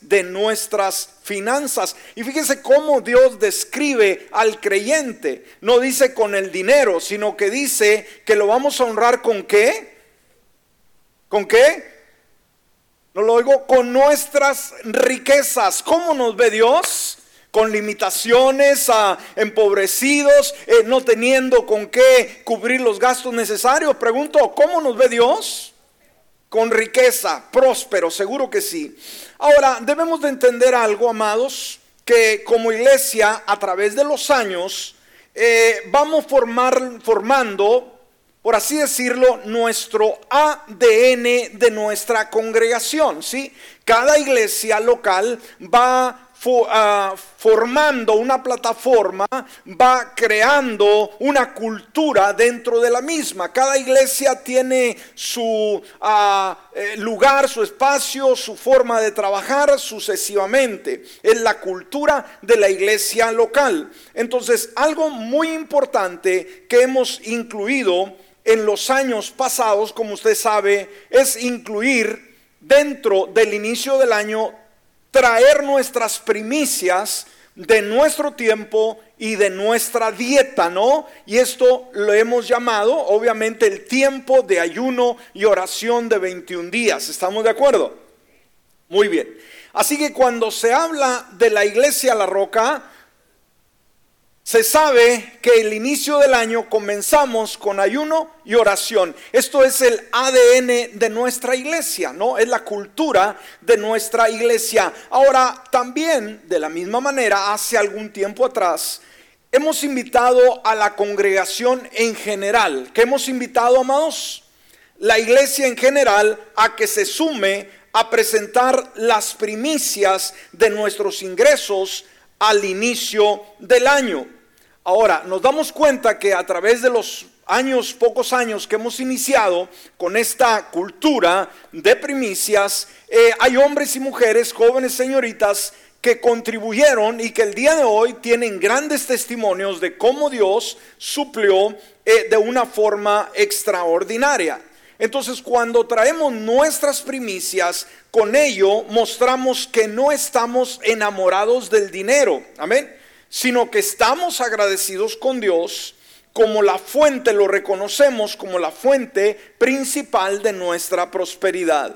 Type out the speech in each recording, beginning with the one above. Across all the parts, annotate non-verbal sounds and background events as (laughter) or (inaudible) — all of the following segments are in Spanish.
de nuestras finanzas. Y fíjese cómo Dios describe al creyente. No dice con el dinero, sino que dice que lo vamos a honrar con qué? ¿Con qué? No lo oigo, con nuestras riquezas. ¿Cómo nos ve Dios? con limitaciones, a empobrecidos, eh, no teniendo con qué cubrir los gastos necesarios. Pregunto, ¿cómo nos ve Dios? Con riqueza, próspero, seguro que sí. Ahora, debemos de entender algo, amados, que como iglesia, a través de los años, eh, vamos formar, formando por así decirlo, nuestro ADN de nuestra congregación, ¿sí? Cada iglesia local va Ah, formando una plataforma, va creando una cultura dentro de la misma. Cada iglesia tiene su ah, eh, lugar, su espacio, su forma de trabajar sucesivamente. Es la cultura de la iglesia local. Entonces, algo muy importante que hemos incluido en los años pasados, como usted sabe, es incluir dentro del inicio del año traer nuestras primicias de nuestro tiempo y de nuestra dieta, ¿no? Y esto lo hemos llamado, obviamente, el tiempo de ayuno y oración de 21 días. ¿Estamos de acuerdo? Muy bien. Así que cuando se habla de la iglesia La Roca, se sabe que el inicio del año comenzamos con ayuno y oración. Esto es el ADN de nuestra iglesia, ¿no? Es la cultura de nuestra iglesia. Ahora, también, de la misma manera, hace algún tiempo atrás, hemos invitado a la congregación en general. ¿Qué hemos invitado, amados? La iglesia en general a que se sume a presentar las primicias de nuestros ingresos al inicio del año. Ahora, nos damos cuenta que a través de los años, pocos años que hemos iniciado con esta cultura de primicias, eh, hay hombres y mujeres, jóvenes señoritas, que contribuyeron y que el día de hoy tienen grandes testimonios de cómo Dios suplió eh, de una forma extraordinaria. Entonces, cuando traemos nuestras primicias, con ello mostramos que no estamos enamorados del dinero. Amén sino que estamos agradecidos con Dios como la fuente, lo reconocemos como la fuente principal de nuestra prosperidad.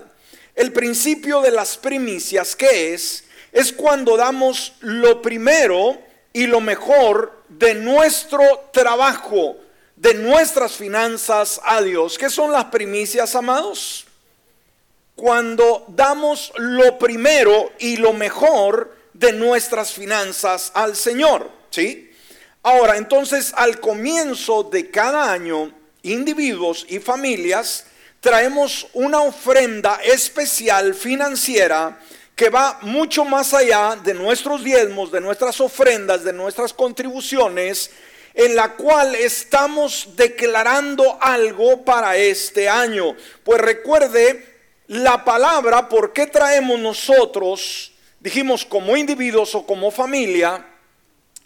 El principio de las primicias, ¿qué es? Es cuando damos lo primero y lo mejor de nuestro trabajo, de nuestras finanzas a Dios. ¿Qué son las primicias, amados? Cuando damos lo primero y lo mejor de nuestras finanzas al Señor, ¿sí? Ahora, entonces, al comienzo de cada año, individuos y familias traemos una ofrenda especial financiera que va mucho más allá de nuestros diezmos, de nuestras ofrendas, de nuestras contribuciones, en la cual estamos declarando algo para este año. Pues recuerde la palabra, ¿por qué traemos nosotros dijimos como individuos o como familia,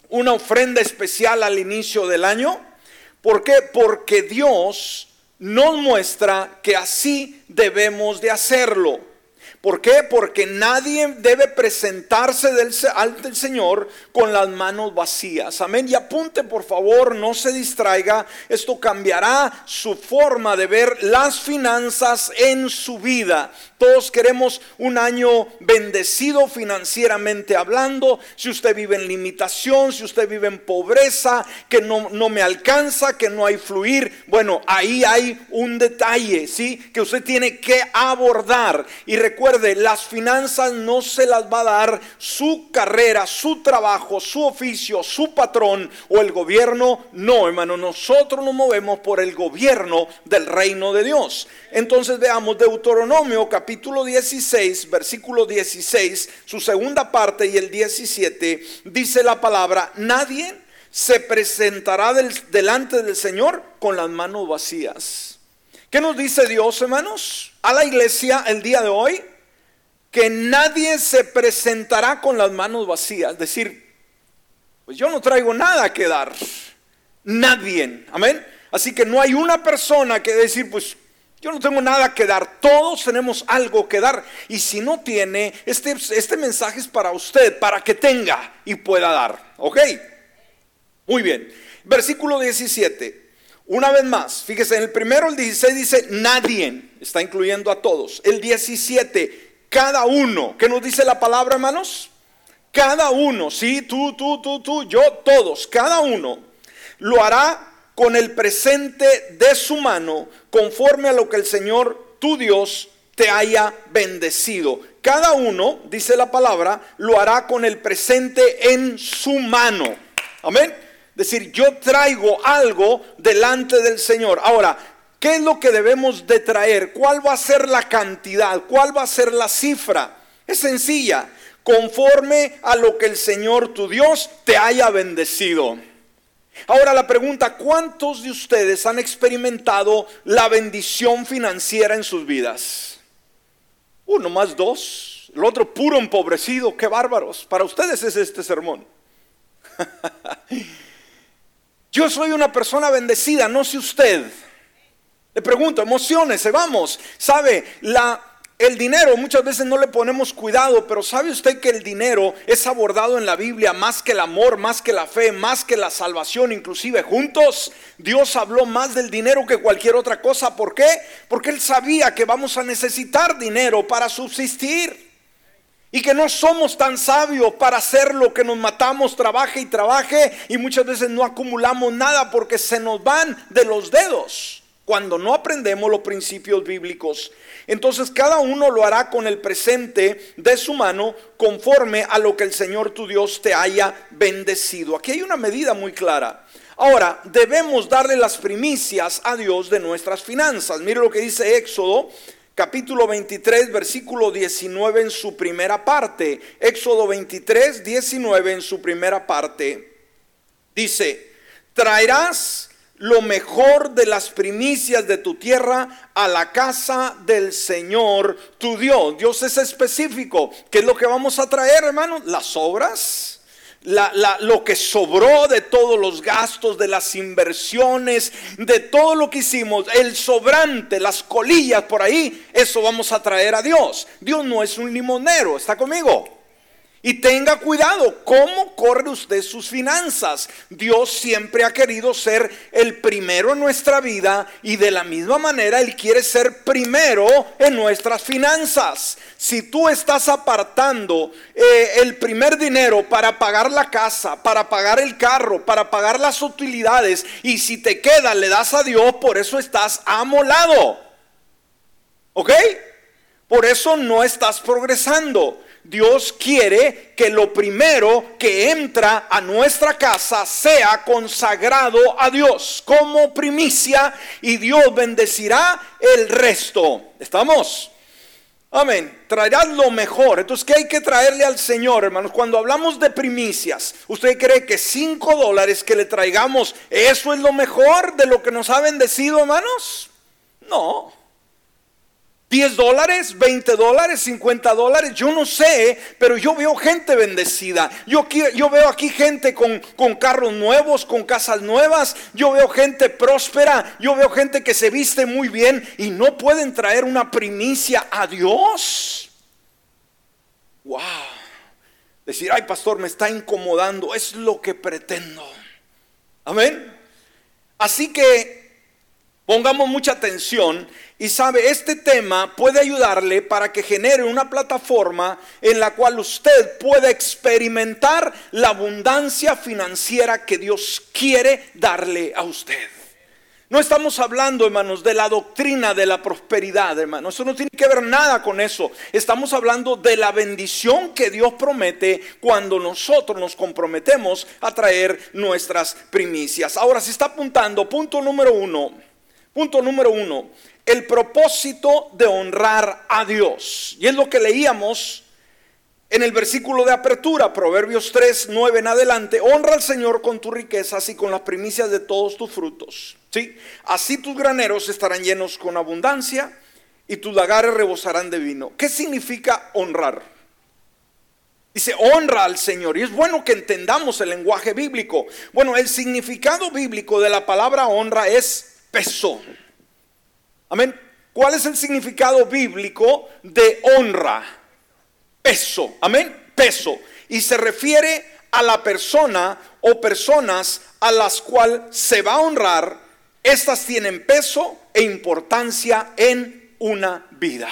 una ofrenda especial al inicio del año. ¿Por qué? Porque Dios nos muestra que así debemos de hacerlo. ¿Por qué? Porque nadie debe presentarse del, ante el Señor con las manos vacías. Amén. Y apunte por favor, no se distraiga. Esto cambiará su forma de ver las finanzas en su vida. Todos queremos un año bendecido financieramente hablando. Si usted vive en limitación, si usted vive en pobreza, que no, no me alcanza, que no hay fluir. Bueno, ahí hay un detalle, ¿sí? Que usted tiene que abordar. Y recuerde, las finanzas no se las va a dar su carrera, su trabajo, su oficio, su patrón o el gobierno. No, hermano, nosotros nos movemos por el gobierno del reino de Dios. Entonces veamos Deuteronomio capítulo 16, versículo 16, su segunda parte y el 17, dice la palabra, nadie se presentará delante del Señor con las manos vacías. ¿Qué nos dice Dios, hermanos? A la iglesia el día de hoy, que nadie se presentará con las manos vacías. Decir, pues yo no traigo nada que dar. Nadie. Amén. Así que no hay una persona que decir, pues Yo no tengo nada que dar, todos tenemos algo que dar. Y si no tiene, este, este mensaje es para usted, para que tenga y pueda dar. ¿Ok? Muy bien. Versículo 17. Una vez más, fíjese, en el primero, el 16 dice, nadie, está incluyendo a todos. El 17, cada uno. ¿Qué nos dice la palabra, hermanos? Cada uno, sí, tú, tú, tú, tú, yo, todos, cada uno lo hará con el presente de su mano, conforme a lo que el Señor, tu Dios, te haya bendecido. Cada uno, dice la palabra, lo hará con el presente en su mano. Amén decir, yo traigo algo delante del Señor. Ahora, ¿qué es lo que debemos de traer? ¿Cuál va a ser la cantidad? ¿Cuál va a ser la cifra? Es sencilla, conforme a lo que el Señor tu Dios te haya bendecido. Ahora la pregunta, ¿cuántos de ustedes han experimentado la bendición financiera en sus vidas? Uno más dos, el otro puro empobrecido, qué bárbaros. Para ustedes es este sermón. (laughs) Yo soy una persona bendecida, no sé usted. Le pregunto, emociones, vamos. Sabe, la, el dinero muchas veces no le ponemos cuidado, pero ¿sabe usted que el dinero es abordado en la Biblia más que el amor, más que la fe, más que la salvación, inclusive juntos? Dios habló más del dinero que cualquier otra cosa. ¿Por qué? Porque Él sabía que vamos a necesitar dinero para subsistir. Y que no somos tan sabios para hacer lo que nos matamos, trabaje y trabaje y muchas veces no acumulamos nada porque se nos van de los dedos cuando no aprendemos los principios bíblicos. Entonces cada uno lo hará con el presente de su mano conforme a lo que el Señor tu Dios te haya bendecido. Aquí hay una medida muy clara. Ahora, debemos darle las primicias a Dios de nuestras finanzas. Mire lo que dice Éxodo capítulo 23, versículo 19 en su primera parte. Éxodo 23, 19 en su primera parte. Dice, traerás lo mejor de las primicias de tu tierra a la casa del Señor tu Dios. Dios es específico. ¿Qué es lo que vamos a traer, hermano? Las obras lo que sobró de todos los gastos, de las inversiones, de todo lo que hicimos, el sobrante, las colillas por ahí, eso vamos a traer a Dios. Dios no es un limonero, ¿está conmigo? Y tenga cuidado, ¿cómo corre usted sus finanzas? Dios siempre ha querido ser el primero en nuestra vida y de la misma manera Él quiere ser primero en nuestras finanzas. Si tú estás apartando eh, el primer dinero para pagar la casa, para pagar el carro, para pagar las utilidades y si te queda le das a Dios, por eso estás amolado. ¿Ok? Por eso no estás progresando. Dios quiere que lo primero que entra a nuestra casa sea consagrado a Dios como primicia y Dios bendecirá el resto. ¿Estamos? Amén. Traerás lo mejor. Entonces, ¿qué hay que traerle al Señor, hermanos? Cuando hablamos de primicias, ¿usted cree que cinco dólares que le traigamos, eso es lo mejor de lo que nos ha bendecido, hermanos? No. 10 dólares, 20 dólares, 50 dólares, yo no sé, pero yo veo gente bendecida. Yo, yo veo aquí gente con, con, carros nuevos, con casas nuevas. Yo veo gente próspera. Yo veo gente que se viste muy bien y no pueden traer una primicia a Dios. Wow. Decir, ay pastor, me está incomodando. Es lo que pretendo. Amén. Así que Pongamos mucha atención y sabe, este tema puede ayudarle para que genere una plataforma en la cual usted pueda experimentar la abundancia financiera que Dios quiere darle a usted. No estamos hablando, hermanos, de la doctrina de la prosperidad, hermanos. Eso no tiene que ver nada con eso. Estamos hablando de la bendición que Dios promete cuando nosotros nos comprometemos a traer nuestras primicias. Ahora, se está apuntando, punto número uno Punto número uno, el propósito de honrar a Dios. Y es lo que leíamos en el versículo de apertura, Proverbios 3, 9 en adelante. Honra al Señor con tus riquezas y con las primicias de todos tus frutos. ¿Sí? Así tus graneros estarán llenos con abundancia y tus lagares rebosarán de vino. ¿Qué significa honrar? Dice, honra al Señor. Y es bueno que entendamos el lenguaje bíblico. Bueno, el significado bíblico de la palabra honra es peso. Amén. ¿Cuál es el significado bíblico de honra? Peso, amén, peso. Y se refiere a la persona o personas a las cuales se va a honrar. Estas tienen peso e importancia en una vida.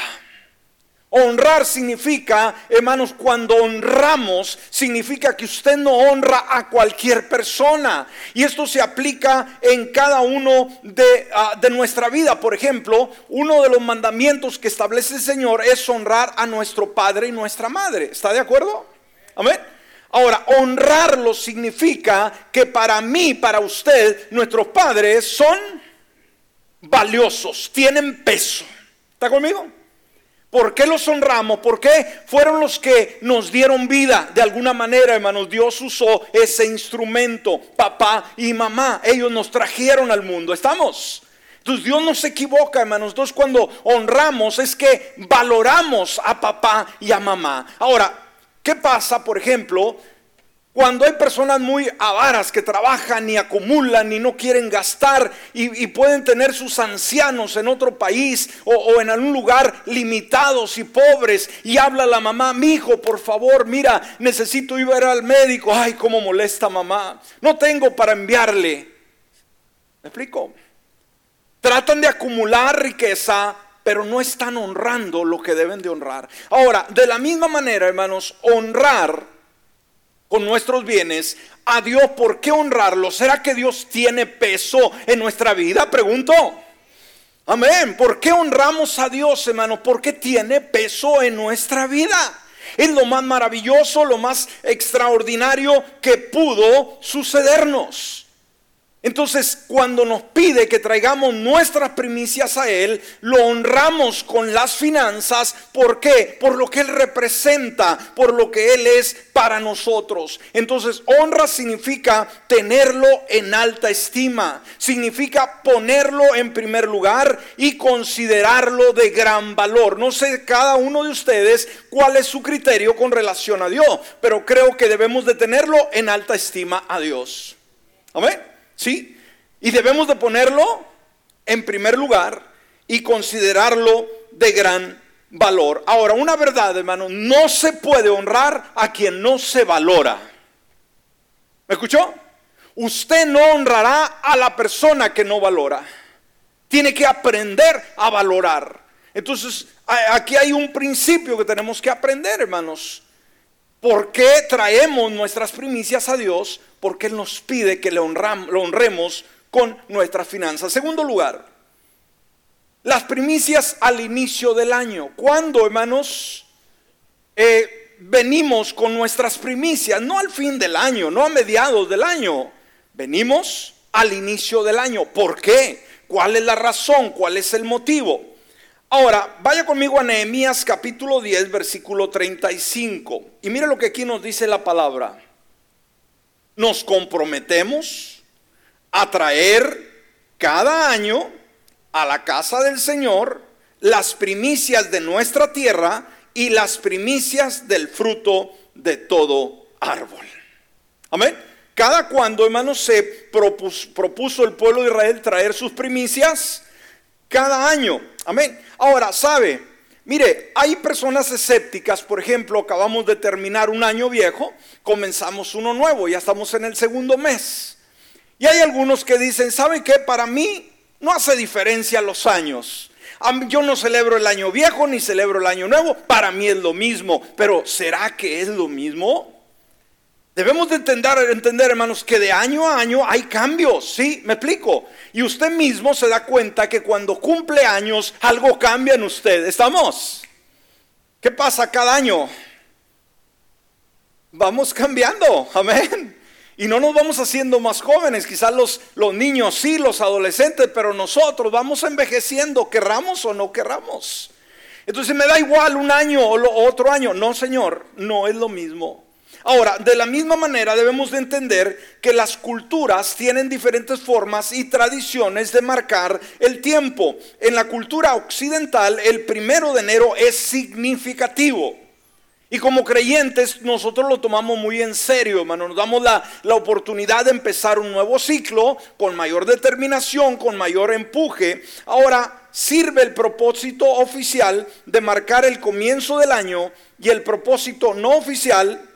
Honrar significa, hermanos, cuando honramos, significa que usted no honra a cualquier persona. Y esto se aplica en cada uno de, ah, de, nuestra vida. Por ejemplo, uno de los mandamientos que establece el Señor es honrar a nuestro Padre y nuestra Madre. ¿Está de acuerdo? Amén. Ahora, honrarlo significa que para mí, para usted, nuestros padres son valiosos, tienen peso. ¿Está conmigo? ¿Por qué los honramos? Porque fueron los que nos dieron vida. De alguna manera, hermanos, Dios usó ese instrumento, papá y mamá. Ellos nos trajeron al mundo. ¿Estamos? Entonces Dios no se equivoca, hermanos. Entonces cuando honramos es que valoramos a papá y a mamá. Ahora, ¿qué pasa, por ejemplo, cuando hay personas muy avaras que trabajan y acumulan y no quieren gastar y, pueden tener sus ancianos en otro país o, en algún lugar limitados y pobres y habla la mamá, mi hijo, por favor, mira, necesito ir a ver al médico. Ay, cómo molesta mamá. No tengo para enviarle. ¿Me explico? Tratan de acumular riqueza, pero no están honrando lo que deben de honrar. Ahora, de la misma manera, hermanos, honrar con nuestros bienes a Dios, ¿por qué honrarlo? ¿Será que Dios tiene peso en nuestra vida? Pregunto. Amén. ¿Por qué honramos a Dios, hermano? Porque tiene peso en nuestra vida. Es lo más maravilloso, lo más extraordinario que pudo sucedernos. Entonces, cuando nos pide que traigamos nuestras primicias a Él, lo honramos con las finanzas. ¿Por qué? Por lo que Él representa, por lo que Él es para nosotros. Entonces, honra significa tenerlo en alta estima, significa ponerlo en primer lugar y considerarlo de gran valor. No sé cada uno de ustedes cuál es su criterio con relación a Dios, pero creo que debemos de tenerlo en alta estima a Dios. Amén. ¿Sí? Y debemos de ponerlo en primer lugar y considerarlo de gran valor. Ahora, una verdad, hermano, no se puede honrar a quien no se valora. ¿Me escuchó? Usted no honrará a la persona que no valora. Tiene que aprender a valorar. Entonces, aquí hay un principio que tenemos que aprender, hermanos. ¿Por qué traemos nuestras primicias a Dios? Porque Él nos pide que le lo honremos con nuestras finanzas. Segundo lugar, las primicias al inicio del año. ¿Cuándo, hermanos, eh, venimos con nuestras primicias? No al fin del año, no a mediados del año. Venimos al inicio del año. ¿Por qué? ¿Cuál es la razón? ¿Cuál es el motivo? Ahora, vaya conmigo a Nehemías capítulo 10, versículo 35. Y mire lo que aquí nos dice la palabra. Nos comprometemos a traer cada año a la casa del Señor las primicias de nuestra tierra y las primicias del fruto de todo árbol. Amén. Cada cuando, hermanos, se propuso, propuso el pueblo de Israel traer sus primicias, cada año. Amén. Ahora, ¿sabe? Mire, hay personas escépticas, por ejemplo, acabamos de terminar un año viejo, comenzamos uno nuevo, ya estamos en el segundo mes. Y hay algunos que dicen, ¿sabe qué? Para mí no hace diferencia los años. Yo no celebro el año viejo ni celebro el año nuevo, para mí es lo mismo, pero ¿será que es lo mismo? Debemos de entender, entender, hermanos, que de año a año hay cambios, ¿sí? Me explico. Y usted mismo se da cuenta que cuando cumple años algo cambia en usted. ¿Estamos? ¿Qué pasa cada año? Vamos cambiando, amén. Y no nos vamos haciendo más jóvenes, quizás los, los niños sí, los adolescentes, pero nosotros vamos envejeciendo, querramos o no querramos. Entonces me da igual un año o otro año. No, Señor, no es lo mismo. Ahora, de la misma manera debemos de entender que las culturas tienen diferentes formas y tradiciones de marcar el tiempo. En la cultura occidental, el primero de enero es significativo. Y como creyentes nosotros lo tomamos muy en serio, hermano. Nos damos la, la, oportunidad de empezar un nuevo ciclo con mayor determinación, con mayor empuje. Ahora sirve el propósito oficial de marcar el comienzo del año y el propósito no oficial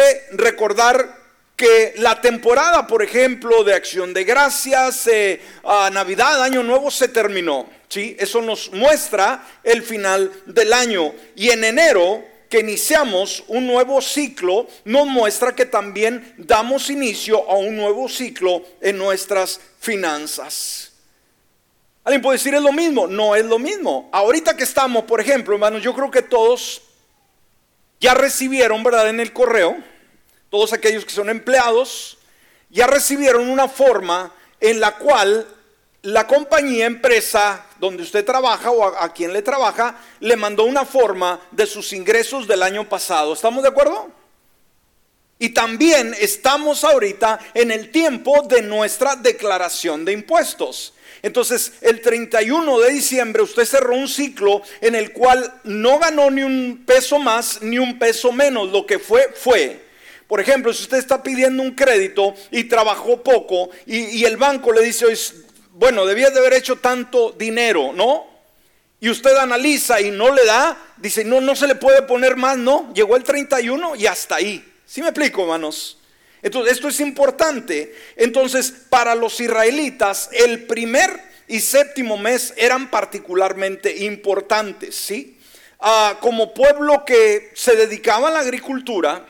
de recordar que la temporada, por ejemplo, de acción de gracias, eh, Navidad, Año Nuevo, se terminó. ¿sí? Eso nos muestra el final del año. Y en enero, que iniciamos un nuevo ciclo, nos muestra que también damos inicio a un nuevo ciclo en nuestras finanzas. Alguien puede decir es lo mismo, no es lo mismo. Ahorita que estamos, por ejemplo, hermanos, yo creo que todos ya recibieron, ¿verdad? En el correo todos aquellos que son empleados, ya recibieron una forma en la cual la compañía, empresa donde usted trabaja o a, quien le trabaja, le mandó una forma de sus ingresos del año pasado. ¿Estamos de acuerdo? Y también estamos ahorita en el tiempo de nuestra declaración de impuestos. Entonces, el 31 de diciembre usted cerró un ciclo en el cual no ganó ni un peso más ni un peso menos. Lo que fue, fue. Por ejemplo, si usted está pidiendo un crédito y trabajó poco y, el banco le dice, bueno, debías de haber hecho tanto dinero, ¿no? Y usted analiza y no le da, dice, no, no se le puede poner más, no, llegó el 31 y hasta ahí. ¿Sí me explico, hermanos? Entonces, esto es importante. Entonces, para los israelitas, el primer y séptimo mes eran particularmente importantes, ¿sí? Ah, como pueblo que se dedicaba a la agricultura,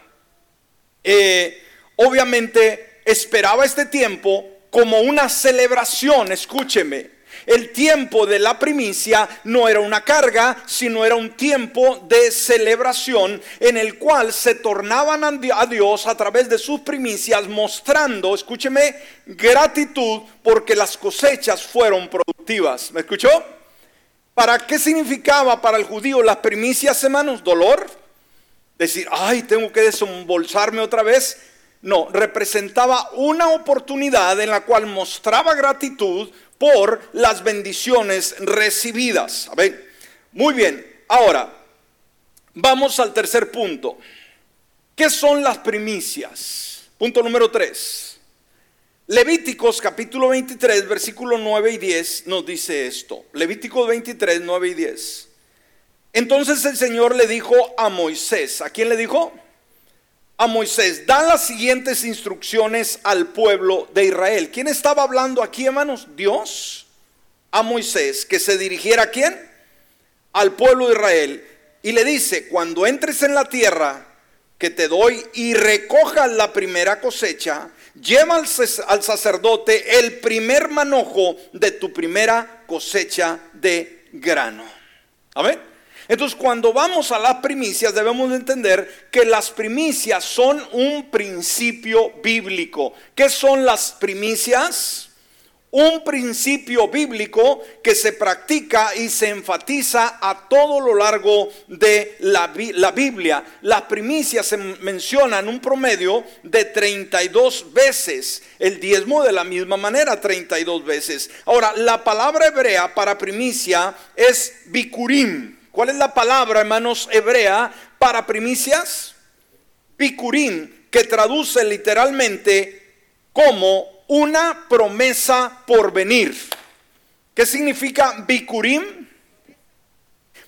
eh, obviamente esperaba este tiempo como una celebración, escúcheme. El tiempo de la primicia no era una carga, sino era un tiempo de celebración en el cual se tornaban a Dios a través de sus primicias, mostrando, escúcheme, gratitud porque las cosechas fueron productivas. ¿Me escuchó? ¿Para qué significaba para el judío las primicias, hermanos? Dolor, decir, ay, tengo que desembolsarme otra vez. No, representaba una oportunidad en la cual mostraba gratitud por las bendiciones recibidas. Muy bien, ahora vamos al tercer punto. ¿Qué son las primicias? Punto número 3. Levíticos capítulo 23, versículo 9 y 10 nos dice esto. Levíticos 23, 9 y 10. Entonces el Señor le dijo a Moisés, ¿a quién le dijo? A Moisés, da las siguientes instrucciones al pueblo de Israel. ¿Quién estaba hablando aquí, hermanos? Dios. A Moisés, que se dirigiera a quién? Al pueblo de Israel. Y le dice, cuando entres en la tierra que te doy y recojas la primera cosecha, lleva al, al sacerdote el primer manojo de tu primera cosecha de grano. Amén. Entonces, cuando vamos a las primicias, debemos entender que las primicias son un principio bíblico. ¿Qué son las primicias? Un principio bíblico que se practica y se enfatiza a todo lo largo de la, Biblia. Las primicias se mencionan un promedio de 32 veces. El diezmo de la misma manera, 32 veces. Ahora, la palabra hebrea para primicia es bikurim. ¿Cuál es la palabra, hermanos, hebrea para primicias? Bikurim, que traduce literalmente como una promesa por venir. ¿Qué significa bikurim?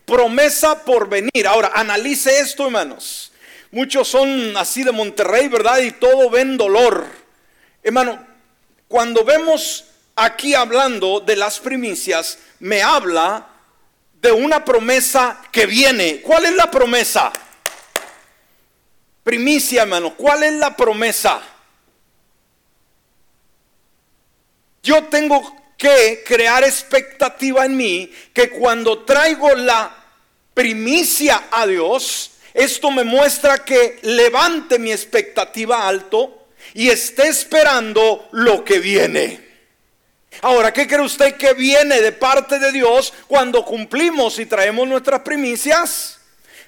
Promesa por venir. Ahora, analice esto, hermanos. Muchos son así de Monterrey, ¿verdad? Y todo ven dolor. Hermano, cuando vemos aquí hablando de las primicias, me habla de una promesa que viene. ¿Cuál es la promesa? Primicia, hermano. ¿Cuál es la promesa? Yo tengo que crear expectativa en mí que cuando traigo la primicia a Dios, esto me muestra que levante mi expectativa alto y esté esperando lo que viene. Ahora, ¿qué cree usted que viene de parte de Dios cuando cumplimos y traemos nuestras primicias?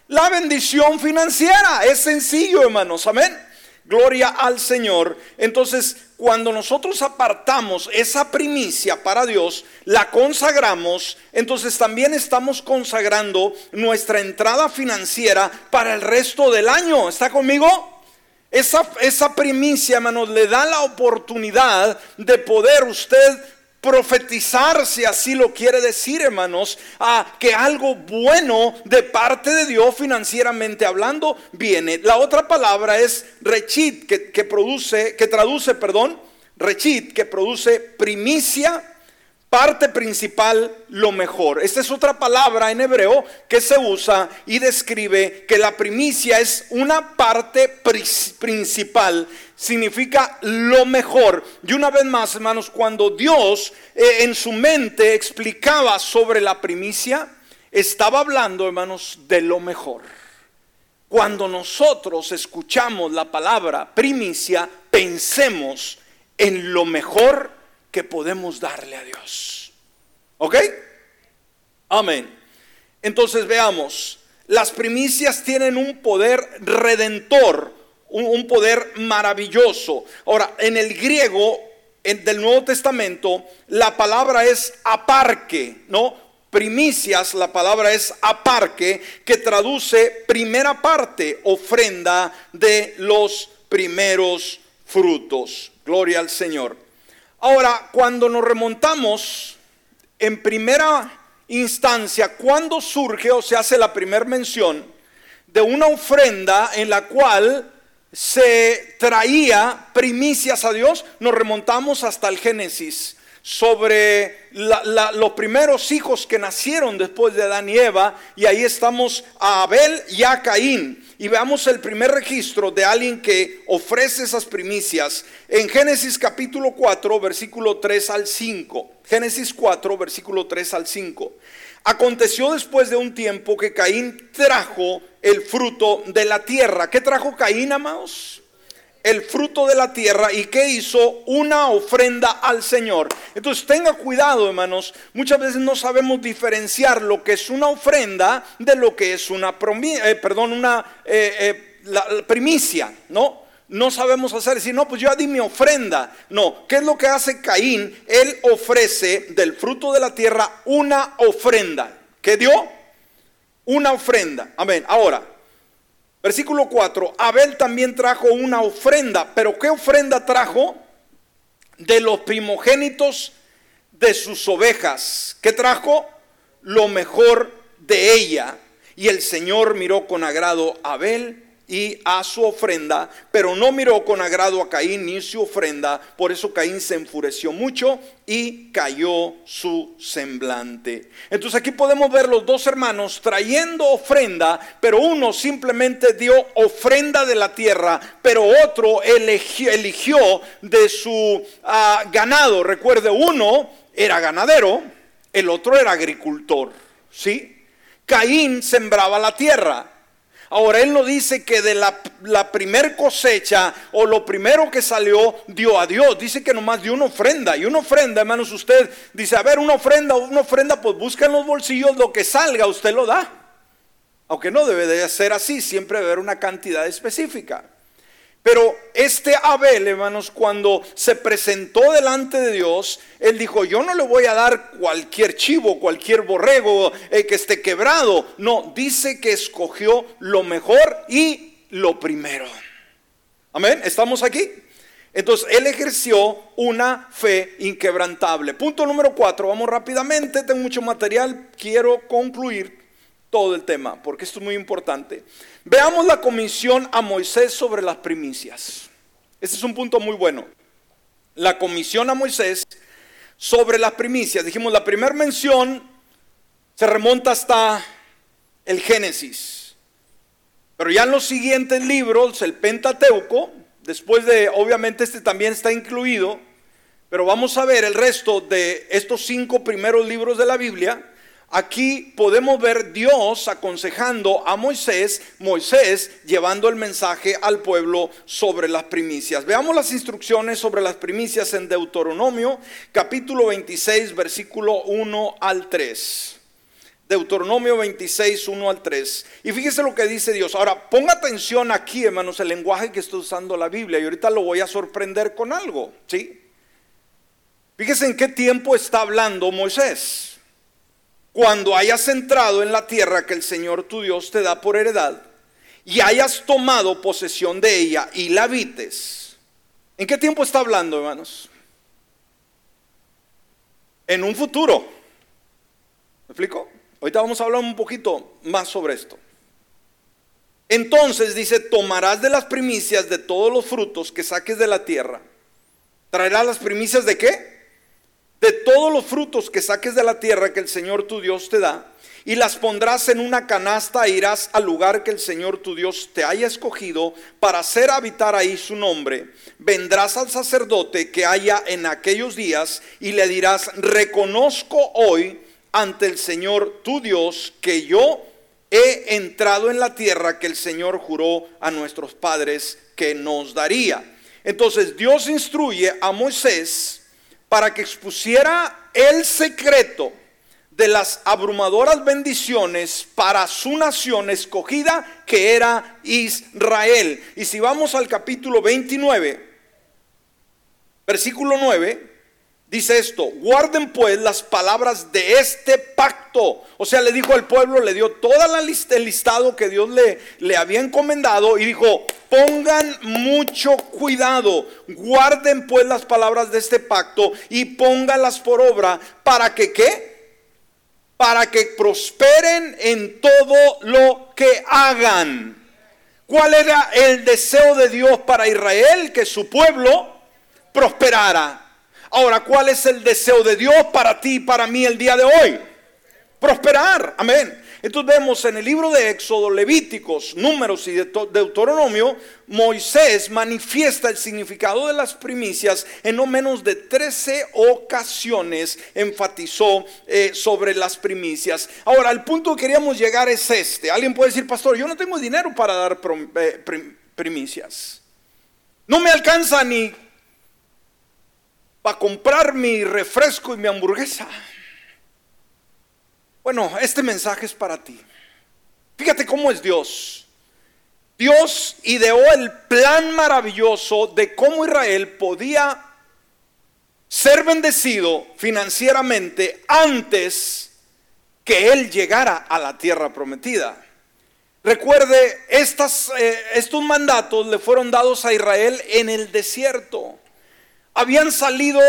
La bendición financiera. Es sencillo, hermanos. Amén. Gloria al Señor. Entonces, cuando nosotros apartamos esa primicia para Dios, la consagramos, entonces también estamos consagrando nuestra entrada financiera para el resto del año. ¿Está conmigo? Esa, esa primicia, hermanos, le da la oportunidad de poder usted profetizar, si así lo quiere decir, hermanos, a que algo bueno de parte de Dios financieramente hablando viene. La otra palabra es rechit, que, produce, que traduce, perdón, rechit, que produce primicia parte principal, lo mejor. Esta es otra palabra en hebreo que se usa y describe que la primicia es una parte principal, significa lo mejor. Y una vez más, hermanos, cuando Dios eh, en su mente explicaba sobre la primicia, estaba hablando, hermanos, de lo mejor. Cuando nosotros escuchamos la palabra primicia, pensemos en lo mejor que podemos darle a Dios. ¿Ok? Amén. Entonces veamos, las primicias tienen un poder redentor, un, poder maravilloso. Ahora, en el griego en, del Nuevo Testamento, la palabra es aparque, ¿no? Primicias, la palabra es aparque, que traduce primera parte, ofrenda de los primeros frutos. Gloria al Señor. Ahora, cuando nos remontamos en primera instancia, cuando surge o se hace la primera mención de una ofrenda en la cual se traía primicias a Dios, nos remontamos hasta el Génesis sobre los primeros hijos que nacieron después de Adán y Eva, y ahí estamos a Abel y a Caín. Y veamos el primer registro de alguien que ofrece esas primicias en Génesis capítulo 4, versículo 3 al 5. Génesis 4, versículo 3 al 5. Aconteció después de un tiempo que Caín trajo el fruto de la tierra. ¿Qué trajo Caín, amados? El fruto de la tierra y que hizo una ofrenda al Señor. Entonces tenga cuidado, hermanos. Muchas veces no sabemos diferenciar lo que es una ofrenda de lo que es una, eh, perdón, una eh, eh, primicia, ¿no? No sabemos hacer, decir, no, pues yo di mi ofrenda. No, ¿qué es lo que hace Caín? Él ofrece del fruto de la tierra una ofrenda. ¿Qué dio? Una ofrenda. Amén. Ahora, Versículo 4, Abel también trajo una ofrenda, pero ¿qué ofrenda trajo? De los primogénitos de sus ovejas. ¿Qué trajo? Lo mejor de ella. Y el Señor miró con agrado a Abel y a su ofrenda, pero no miró con agrado a Caín ni su ofrenda, por eso Caín se enfureció mucho y cayó su semblante. Entonces aquí podemos ver los dos hermanos trayendo ofrenda, pero uno simplemente dio ofrenda de la tierra, pero otro eligió, de su ah, ganado. Recuerde, uno era ganadero, el otro era agricultor, ¿sí? Caín sembraba la tierra. Ahora Él no dice que de la, la primer cosecha o lo primero que salió dio a Dios. Dice que nomás dio una ofrenda. Y una ofrenda, hermanos, usted dice, a ver, una ofrenda, una ofrenda, pues busca en los bolsillos lo que salga, usted lo da. Aunque no debe de ser así, siempre debe haber una cantidad específica. Pero este Abel, hermanos, cuando se presentó delante de Dios, él dijo, yo no le voy a dar cualquier chivo, cualquier borrego eh, que esté quebrado. No, dice que escogió lo mejor y lo primero. Amén, ¿estamos aquí? Entonces, él ejerció una fe inquebrantable. Punto número cuatro, vamos rápidamente, tengo mucho material, quiero concluir todo el tema, porque esto es muy importante. Veamos la comisión a Moisés sobre las primicias. Este es un punto muy bueno. La comisión a Moisés sobre las primicias. Dijimos, la primera mención se remonta hasta el Génesis. Pero ya en los siguientes libros, el Pentateuco, después de, obviamente este también está incluido, pero vamos a ver el resto de estos cinco primeros libros de la Biblia Aquí podemos ver Dios aconsejando a Moisés, Moisés llevando el mensaje al pueblo sobre las primicias. Veamos las instrucciones sobre las primicias en Deuteronomio, capítulo 26, versículo 1 al 3. Deuteronomio 26, 1 al 3. Y fíjese lo que dice Dios. Ahora, ponga atención aquí, hermanos, el lenguaje que está usando la Biblia. Y ahorita lo voy a sorprender con algo, ¿sí? Fíjese en qué tiempo está hablando Moisés. Cuando hayas entrado en la tierra que el Señor tu Dios te da por heredad y hayas tomado posesión de ella y la habites. ¿En qué tiempo está hablando, hermanos? En un futuro. ¿Me explico? Ahorita vamos a hablar un poquito más sobre esto. Entonces dice, tomarás de las primicias de todos los frutos que saques de la tierra. ¿Traerás las primicias de qué? De todos los frutos que saques de la tierra que el Señor tu Dios te da. Y las pondrás en una canasta e irás al lugar que el Señor tu Dios te haya escogido para hacer habitar ahí su nombre. Vendrás al sacerdote que haya en aquellos días y le dirás, reconozco hoy ante el Señor tu Dios que yo he entrado en la tierra que el Señor juró a nuestros padres que nos daría. Entonces Dios instruye a Moisés para que expusiera el secreto de las abrumadoras bendiciones para su nación escogida que era Israel. Y si vamos al capítulo 29, versículo 9, dice esto, guarden pues las palabras de este pacto. O sea, le dijo al pueblo, le dio toda la lista, el listado que Dios le, le había encomendado y dijo, pongan mucho cuidado, guarden pues las palabras de este pacto y póngalas por obra para que qué? Para que prosperen en todo lo que hagan. ¿Cuál era el deseo de Dios para Israel? Que su pueblo prosperara. Ahora, ¿cuál es el deseo de Dios para ti y para mí el día de hoy? Prosperar, amén. Entonces vemos en el libro de Éxodo, Levíticos, Números y Deuteronomio, Moisés manifiesta el significado de las primicias en no menos de 13 ocasiones, enfatizó eh, sobre las primicias. Ahora, el punto que queríamos llegar es este. Alguien puede decir, pastor, yo no tengo dinero para dar eh, primicias. No me alcanza ni para comprar mi refresco y mi hamburguesa. Bueno, este mensaje es para ti. Fíjate cómo es Dios. Dios ideó el plan maravilloso de cómo Israel podía ser bendecido financieramente antes que Él llegara a la tierra prometida. Recuerde, eh, estos mandatos le fueron dados a Israel en el desierto habían salido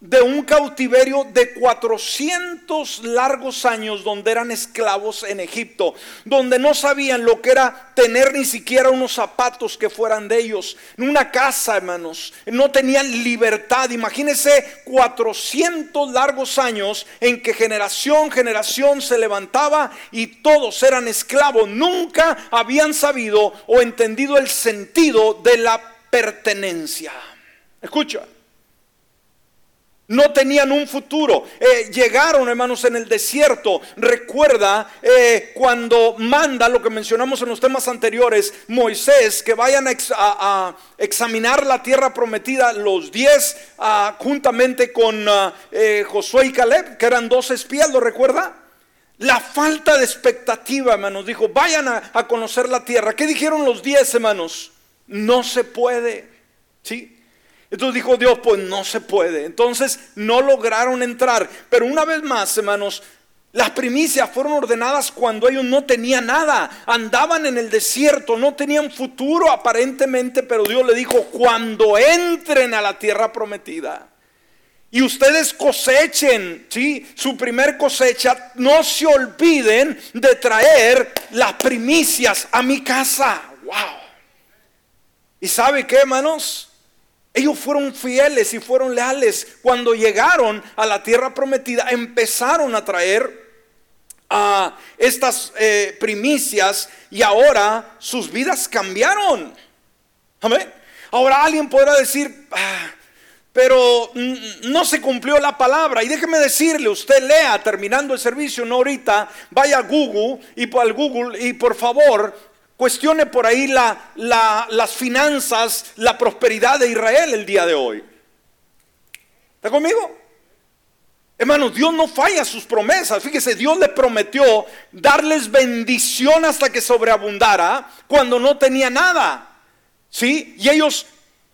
de un cautiverio de 400 largos años donde eran esclavos en Egipto, donde no sabían lo que era tener ni siquiera unos zapatos que fueran de ellos, una casa, hermanos, no tenían libertad. Imagínense 400 largos años en que generación, generación se levantaba y todos eran esclavos. Nunca habían sabido o entendido el sentido de la pertenencia. Escucha no tenían un futuro. Eh, llegaron, hermanos, en el desierto. Recuerda eh, cuando manda lo que mencionamos en los temas anteriores, Moisés, que vayan a, examinar la tierra prometida, los diez, ah, juntamente con ah, eh, Josué y Caleb, que eran dos espías, ¿lo recuerda? La falta de expectativa, hermanos, dijo, vayan a, a conocer la tierra. ¿Qué dijeron los diez, hermanos? No se puede. ¿Sí? Entonces dijo Dios, pues no se puede. Entonces no lograron entrar. Pero una vez más, hermanos, las primicias fueron ordenadas cuando ellos no tenían nada. Andaban en el desierto, no tenían futuro aparentemente, pero Dios le dijo, cuando entren a la tierra prometida. Y ustedes cosechen, ¿sí? Su primer cosecha, no se olviden de traer las primicias a mi casa. Wow. ¿Y sabe qué, hermanos? Ellos fueron fieles y fueron leales. Cuando llegaron a la tierra prometida, empezaron a traer a estas eh, primicias y ahora sus vidas cambiaron. Amén. Ahora alguien podrá decir, ah, pero no se cumplió la palabra. Y déjeme decirle, usted lea terminando el servicio, no ahorita, vaya a Google y al Google y por favor Cuestione por ahí la, las finanzas, la prosperidad de Israel el día de hoy. ¿Está conmigo? Hermanos, Dios no falla sus promesas. Fíjese, Dios le prometió darles bendición hasta que sobreabundara cuando no tenía nada. ¿Sí? Y ellos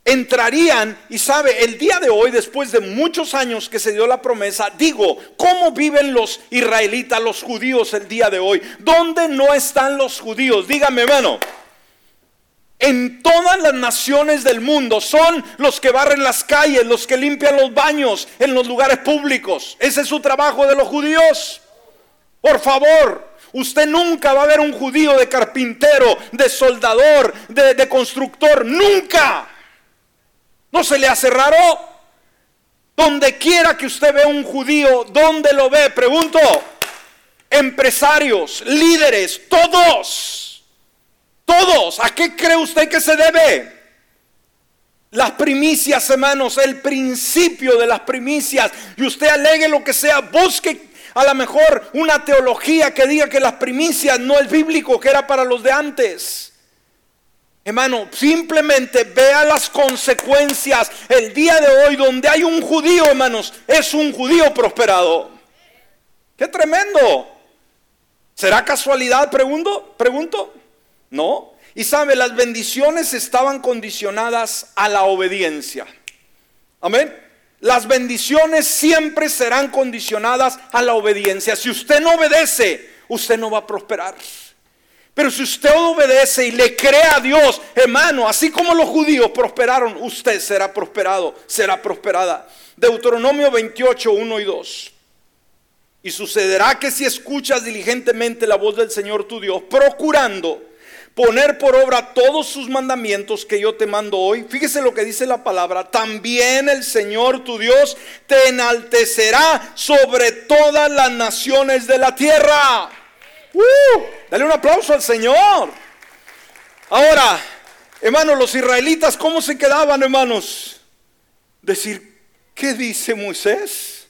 entrarían y sabe, el día de hoy, después de muchos años que se dio la promesa, digo, ¿cómo viven los israelitas, los judíos el día de hoy? ¿Dónde no están los judíos? Dígame, hermano. En todas las naciones del mundo son los que barren las calles, los que limpian los baños en los lugares públicos. Ese es su trabajo de los judíos. Por favor, usted nunca va a ver un judío de carpintero, de soldador, de, constructor. Nunca. ¿No se le hace raro? Donde quiera que usted vea un judío, ¿dónde lo ve? Pregunto. Empresarios, líderes, todos. Todos. ¿A qué cree usted que se debe? Las primicias, hermanos, el principio de las primicias. Y usted alegue lo que sea, busque a lo mejor una teología que diga que las primicias no es bíblico, que era para los de antes. Hermano, simplemente vea las consecuencias. El día de hoy, donde hay un judío, hermanos, es un judío prosperado. ¡Qué tremendo! ¿Será casualidad? Pregunto, pregunto. No. Y sabe, las bendiciones estaban condicionadas a la obediencia. Amén. Las bendiciones siempre serán condicionadas a la obediencia. Si usted no obedece, usted no va a prosperar. Pero si usted obedece y le cree a Dios, hermano, así como los judíos prosperaron, usted será prosperado, será prosperada. Deuteronomio 28, 1 y 2. Y sucederá que si escuchas diligentemente la voz del Señor tu Dios, procurando poner por obra todos sus mandamientos que yo te mando hoy, fíjese lo que dice la palabra, también el Señor tu Dios te enaltecerá sobre todas las naciones de la tierra. Uh, dale un aplauso al Señor. Ahora, hermanos, los israelitas, ¿cómo se quedaban, hermanos? Decir, ¿qué dice Moisés?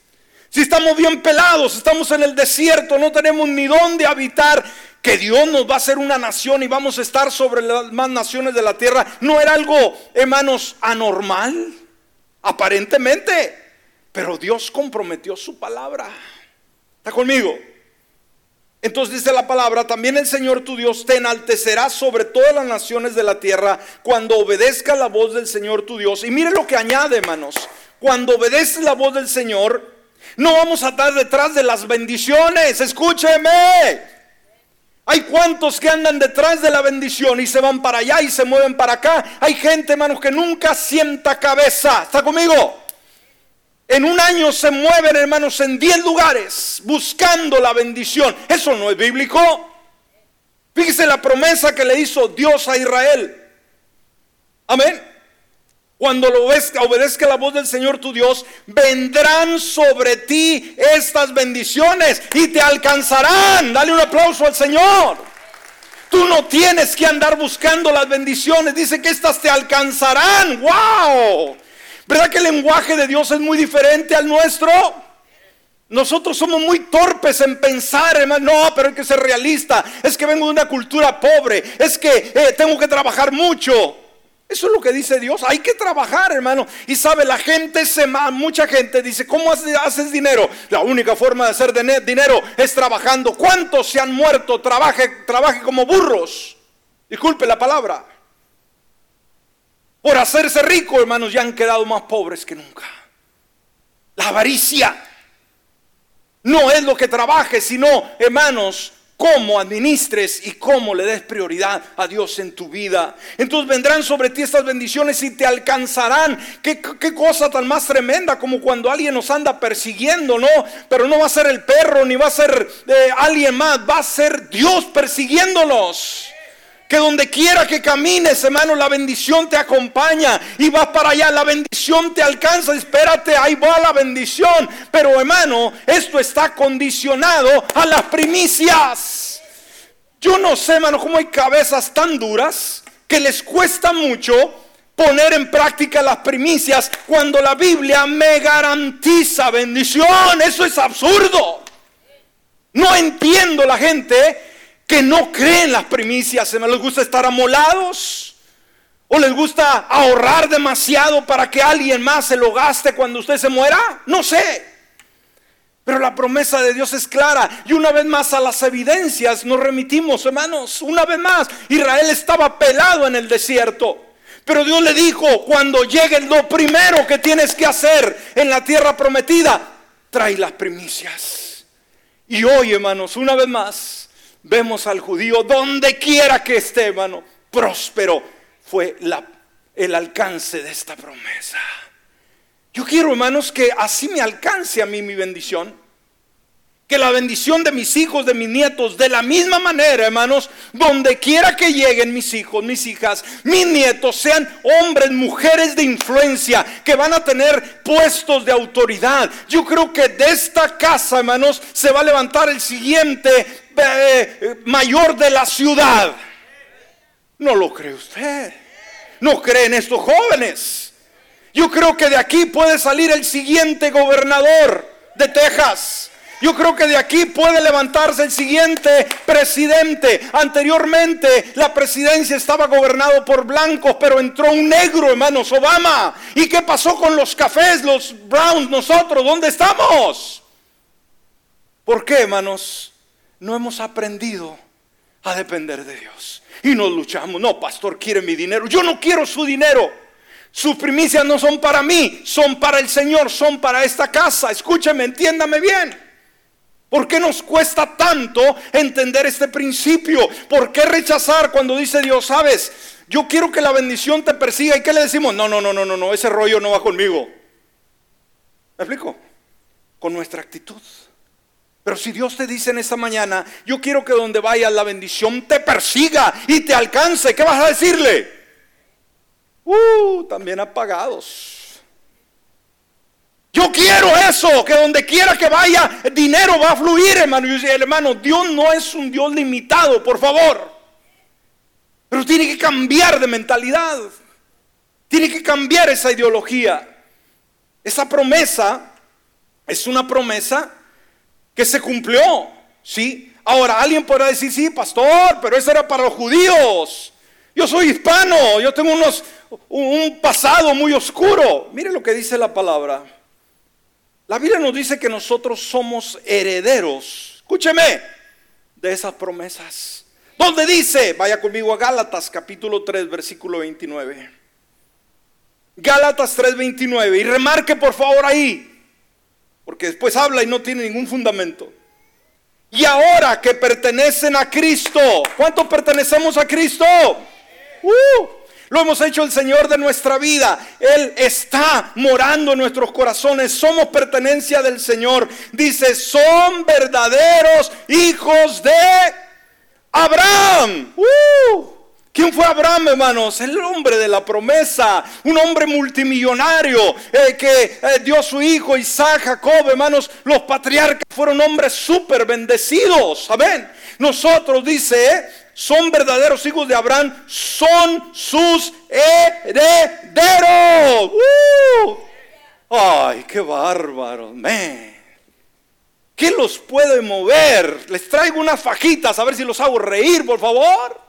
Si estamos bien pelados, estamos en el desierto, no tenemos ni dónde habitar, que Dios nos va a hacer una nación y vamos a estar sobre las más naciones de la tierra, no era algo, hermanos, anormal, aparentemente, pero Dios comprometió su palabra. ¿Está conmigo? Entonces dice la palabra, también el Señor tu Dios te enaltecerá sobre todas las naciones de la tierra cuando obedezca la voz del Señor tu Dios. Y mire lo que añade, hermanos. Cuando obedeces la voz del Señor, no vamos a estar detrás de las bendiciones. Escúcheme. Hay cuantos que andan detrás de la bendición y se van para allá y se mueven para acá. Hay gente, hermanos, que nunca sienta cabeza. ¿Está conmigo? En un año se mueven, hermanos, en 10 lugares buscando la bendición. Eso no es bíblico. Fíjese la promesa que le hizo Dios a Israel. Amén. Cuando lo obedezca, obedezca la voz del Señor tu Dios, vendrán sobre ti estas bendiciones y te alcanzarán. Dale un aplauso al Señor. Tú no tienes que andar buscando las bendiciones. Dice que estas te alcanzarán. ¡Wow! ¿Verdad que el lenguaje de Dios es muy diferente al nuestro? Nosotros somos muy torpes en pensar, hermano, no, pero hay que ser realista. Es que vengo de una cultura pobre, es que eh, tengo que trabajar mucho. Eso es lo que dice Dios. Hay que trabajar, hermano. Y sabe, la gente se mucha gente dice, ¿cómo haces dinero? La única forma de hacer dinero es trabajando. ¿Cuántos se han muerto? Trabaje, trabaje como burros. Disculpe la palabra por hacerse rico, hermanos, ya han quedado más pobres que nunca. La avaricia no es lo que trabajes, sino, hermanos, cómo administres y cómo le des prioridad a Dios en tu vida. Entonces vendrán sobre ti estas bendiciones y te alcanzarán. Qué, cosa tan más tremenda como cuando alguien nos anda persiguiendo, ¿no? Pero no va a ser el perro ni va a ser eh, alguien más, va a ser Dios persiguiéndolos. Que donde quiera que camines, hermano, la bendición te acompaña y vas para allá, la bendición te alcanza. Espérate, ahí va la bendición. Pero hermano, esto está condicionado a las primicias. Yo no sé, hermano, cómo hay cabezas tan duras que les cuesta mucho poner en práctica las primicias cuando la Biblia me garantiza bendición. Eso es absurdo. No entiendo la gente que no creen las primicias, ¿se les gusta estar amolados? ¿O les gusta ahorrar demasiado para que alguien más se lo gaste cuando usted se muera? No sé. Pero la promesa de Dios es clara. Y una vez más a las evidencias nos remitimos, hermanos. Una vez más, Israel estaba pelado en el desierto. Pero Dios le dijo, cuando llegue lo primero que tienes que hacer en la tierra prometida, trae las primicias. Y hoy, hermanos, una vez más, vemos al judío donde quiera que esté, hermano, próspero fue el alcance de esta promesa. Yo quiero, hermanos, que así me alcance a mí mi bendición. Que la bendición de mis hijos, de mis nietos, de la misma manera, hermanos, donde quiera que lleguen mis hijos, mis hijas, mis nietos, sean hombres, mujeres de influencia, que van a tener puestos de autoridad. Yo creo que de esta casa, hermanos, se va a levantar el siguiente eh, mayor de la ciudad. ¿No lo cree usted? ¿No creen estos jóvenes? Yo creo que de aquí puede salir el siguiente gobernador de Texas. Yo creo que de aquí puede levantarse el siguiente presidente. Anteriormente la presidencia estaba gobernado por blancos, pero entró un negro, hermanos, Obama. ¿Y qué pasó con los cafés, los browns, nosotros? ¿Dónde estamos? ¿Por qué, hermanos? No hemos aprendido a depender de Dios. Y nos luchamos. No, pastor, quiere mi dinero. Yo no quiero su dinero. Sus primicias no son para mí, son para el Señor, son para esta casa. Escúcheme, entiéndame bien. ¿Por qué nos cuesta tanto entender este principio? ¿Por qué rechazar cuando dice Dios, sabes, yo quiero que la bendición te persiga? ¿Y qué le decimos? No, no, no, no, no, no, ese rollo no va conmigo. ¿Me explico? Con nuestra actitud. Pero si Dios te dice en esta mañana, yo quiero que donde vayas la bendición te persiga y te alcance, ¿qué vas a decirle? Uh, también apagados. Yo quiero eso, que donde quiera que vaya, dinero va a fluir, hermano. Y hermano, Dios no es un Dios limitado, por favor. Pero tiene que cambiar de mentalidad. Tiene que cambiar esa ideología. Esa promesa es una promesa que se cumplió, ¿sí? Ahora, alguien podrá decir, sí, pastor, pero eso era para los judíos. Yo soy hispano, yo tengo unos, un pasado muy oscuro. Mire lo que dice la palabra. La Biblia nos dice que nosotros somos herederos, escúcheme, de esas promesas. ¿Dónde dice? Vaya conmigo a Gálatas capítulo 3, versículo 29. Gálatas 3, 29. Y remarque por favor ahí, porque después habla y no tiene ningún fundamento. Y ahora que pertenecen a Cristo, ¿cuántos pertenecemos a Cristo? Uh, lo hemos hecho el Señor de nuestra vida. Él está morando en nuestros corazones. Somos pertenencia del Señor. Dice, son verdaderos hijos de Abraham. Uh, ¿Quién fue Abraham, hermanos? El hombre de la promesa, un hombre multimillonario que eh, dio su hijo Isaac, Jacob, hermanos. Los patriarcas fueron hombres súper bendecidos. Amén. Nosotros, dice, son verdaderos hijos de Abraham, son sus herederos. ¡Uh! Ay, qué bárbaro, ¿Qué los puede mover? Les traigo unas fajitas a ver si los hago reír, por favor.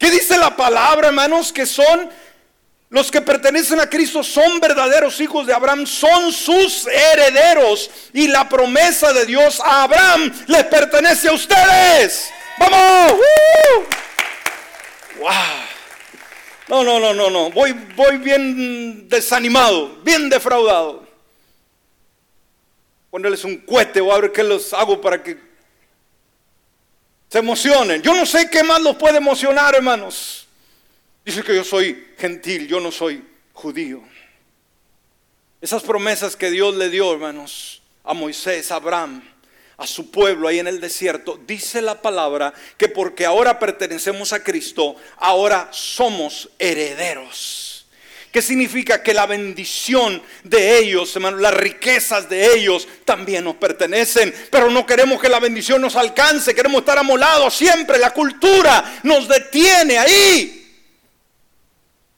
¿Qué dice la palabra, hermanos? Que son los que pertenecen a Cristo son verdaderos hijos de Abraham, son sus herederos. Y la promesa de Dios a Abraham les pertenece a ustedes. ¡Vamos! ¡Wow! No, no, no, no, no. Voy, voy bien desanimado, bien defraudado. Ponerles un cohete o a ver qué les hago para que se emocionen. Yo no sé qué más los puede emocionar, hermanos. Dice que yo soy gentil, yo no soy judío. Esas promesas que Dios le dio, hermanos, a Moisés, a Abraham, a su pueblo ahí en el desierto, dice la palabra que porque ahora pertenecemos a Cristo, ahora somos herederos. ¿Qué significa? Que la bendición de ellos, hermanos, las riquezas de ellos también nos pertenecen. Pero no queremos que la bendición nos alcance, queremos estar amolados siempre. La cultura nos detiene ahí.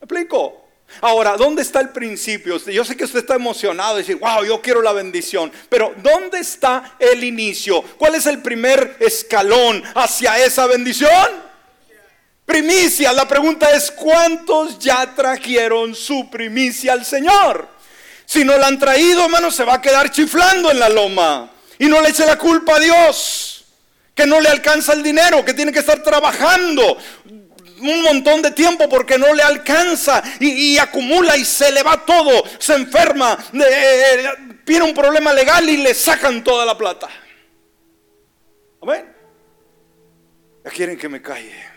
¿Me explico? Ahora, ¿dónde está el principio? Yo sé que usted está emocionado y decir, wow, yo quiero la bendición, pero ¿dónde está el inicio? ¿Cuál es el primer escalón hacia esa bendición? Primicia. La pregunta es, ¿cuántos ya trajeron su primicia al Señor? Si no la han traído, hermano, se va a quedar chiflando en la loma. Y no le eche la culpa a Dios, que no le alcanza el dinero, que tiene que estar trabajando un montón de tiempo porque no le alcanza y, acumula y se le va todo, se enferma, eh, tiene un problema legal y le sacan toda la plata. Amén. Ya quieren que me calle.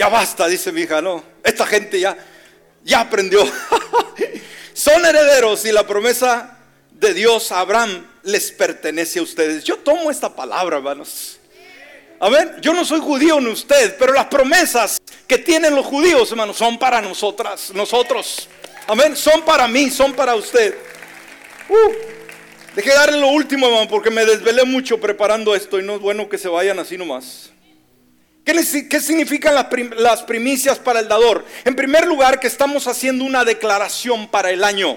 Ya basta, dice mi hija, no. Esta gente ya, ya aprendió. (laughs) Son herederos y la promesa de Dios a Abraham les pertenece a ustedes. Yo tomo esta palabra, hermanos. A ver, yo no soy judío ni usted, pero las promesas que tienen los judíos, hermanos, son para nosotras, nosotros. Amén, son para mí, son para usted. Uh, dejé darle lo último, hermano, porque me desvelé mucho preparando esto y no es bueno que se vayan así nomás. ¿Qué, significan las, las primicias para el dador? En primer lugar, que estamos haciendo una declaración para el año.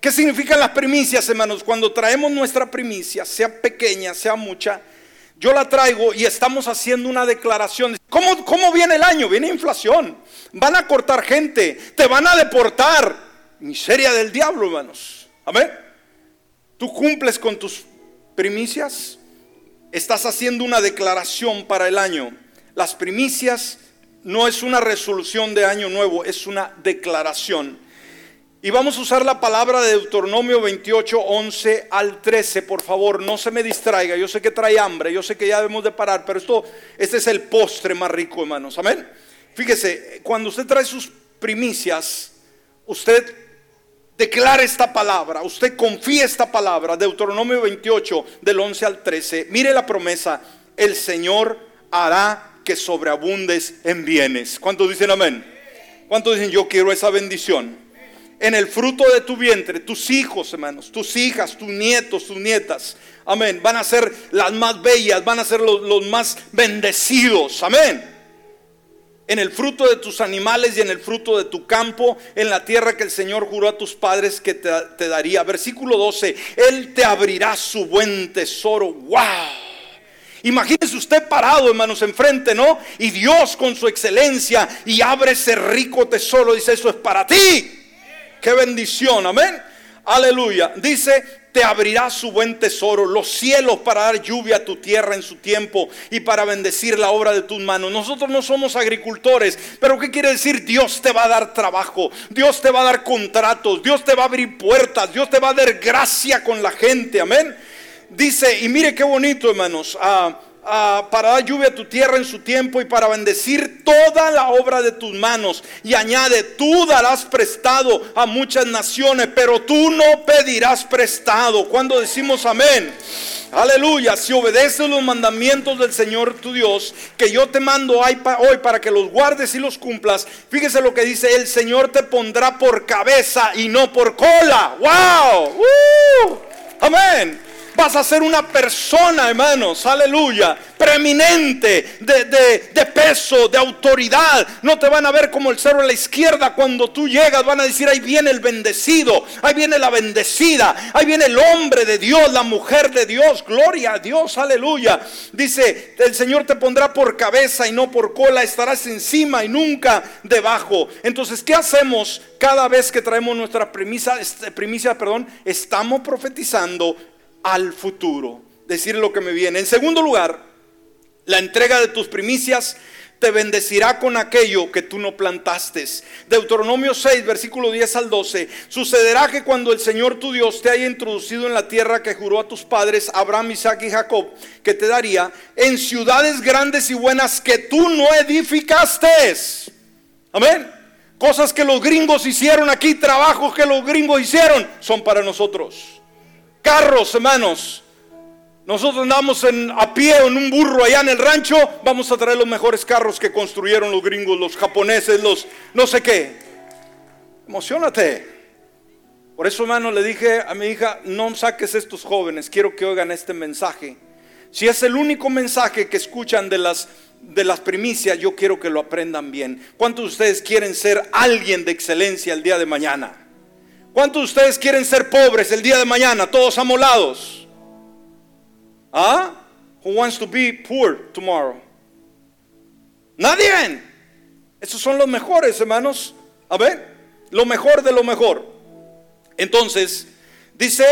¿Qué significan las primicias, hermanos? Cuando traemos nuestra primicia, sea pequeña, sea mucha, yo la traigo y estamos haciendo una declaración. ¿Cómo, ¿Cómo viene el año? Viene inflación. Van a cortar gente, te van a deportar. Miseria del diablo, hermanos. Amén. Tú cumples con tus primicias. Estás haciendo una declaración para el año. Las primicias no es una resolución de año nuevo, es una declaración. Y vamos a usar la palabra de Deuteronomio 28, 11 al 13, por favor, no se me distraiga. Yo sé que trae hambre, yo sé que ya debemos de parar, pero esto, este es el postre más rico, hermanos. Amén. Fíjese, cuando usted trae sus primicias, usted declara esta palabra, usted confía esta palabra, Deuteronomio 28, del 11 al 13. Mire la promesa, el Señor hará que sobreabundes en bienes. ¿Cuántos dicen amén? ¿Cuántos dicen yo quiero esa bendición? en el fruto de tu vientre, tus hijos, hermanos, tus hijas, tus nietos, tus nietas. Amén. Van a ser las más bellas, van a ser los, más bendecidos. Amén. En el fruto de tus animales y en el fruto de tu campo, en la tierra que el Señor juró a tus padres que te, daría. Versículo 12, Él te abrirá su buen tesoro. ¡Wow! Imagínese usted parado, hermanos, enfrente, ¿no? Y Dios con su excelencia y abre ese rico tesoro. Dice, eso es para ti. Qué bendición, amén. Aleluya. Dice, te abrirá su buen tesoro, los cielos para dar lluvia a tu tierra en su tiempo y para bendecir la obra de tus manos. Nosotros no somos agricultores, pero ¿qué quiere decir? Dios te va a dar trabajo, Dios te va a dar contratos, Dios te va a abrir puertas, Dios te va a dar gracia con la gente, amén. Dice, y mire qué bonito, hermanos. Ah, Ah, para dar lluvia a tu tierra en su tiempo y para bendecir toda la obra de tus manos. Y añade, tú darás prestado a muchas naciones, pero tú no pedirás prestado. Cuando decimos amén. Aleluya, si obedeces los mandamientos del Señor tu Dios, que yo te mando hoy para que los guardes y los cumplas, fíjese lo que dice, el Señor te pondrá por cabeza y no por cola. ¡Wow! Amén. Vas a ser una persona, hermanos, aleluya, preeminente, de, peso, de autoridad. No te van a ver como el cerro a la izquierda cuando tú llegas. Van a decir, ahí viene el bendecido, ahí viene la bendecida, ahí viene el hombre de Dios, la mujer de Dios. Gloria a Dios, aleluya. Dice, el Señor te pondrá por cabeza y no por cola. Estarás encima y nunca debajo. Entonces, ¿qué hacemos cada vez que traemos nuestra primicia, este, primicia perdón, estamos profetizando al futuro. Decir lo que me viene. En segundo lugar, la entrega de tus primicias te bendecirá con aquello que tú no plantaste. Deuteronomio 6, versículo 10 al 12. Sucederá que cuando el Señor tu Dios te haya introducido en la tierra que juró a tus padres, Abraham, Isaac y Jacob, que te daría, en ciudades grandes y buenas que tú no edificaste. Amén. Cosas que los gringos hicieron aquí, trabajos que los gringos hicieron, son para nosotros. Carros, hermanos. Nosotros andamos a pie en un burro allá en el rancho. Vamos a traer los mejores carros que construyeron los gringos, los japoneses, los no sé qué. Emocionate. Por eso, hermano, le dije a mi hija, no saques estos jóvenes, quiero que oigan este mensaje. Si es el único mensaje que escuchan de las, de las primicias, yo quiero que lo aprendan bien. ¿Cuántos de ustedes quieren ser alguien de excelencia el día de mañana? ¿Cuántos de ustedes quieren ser pobres el día de mañana? Todos amolados. ¿Ah? Who wants to be poor tomorrow? Nadie. Esos son los mejores, hermanos. A ver. lo mejor de lo mejor. Entonces, dice,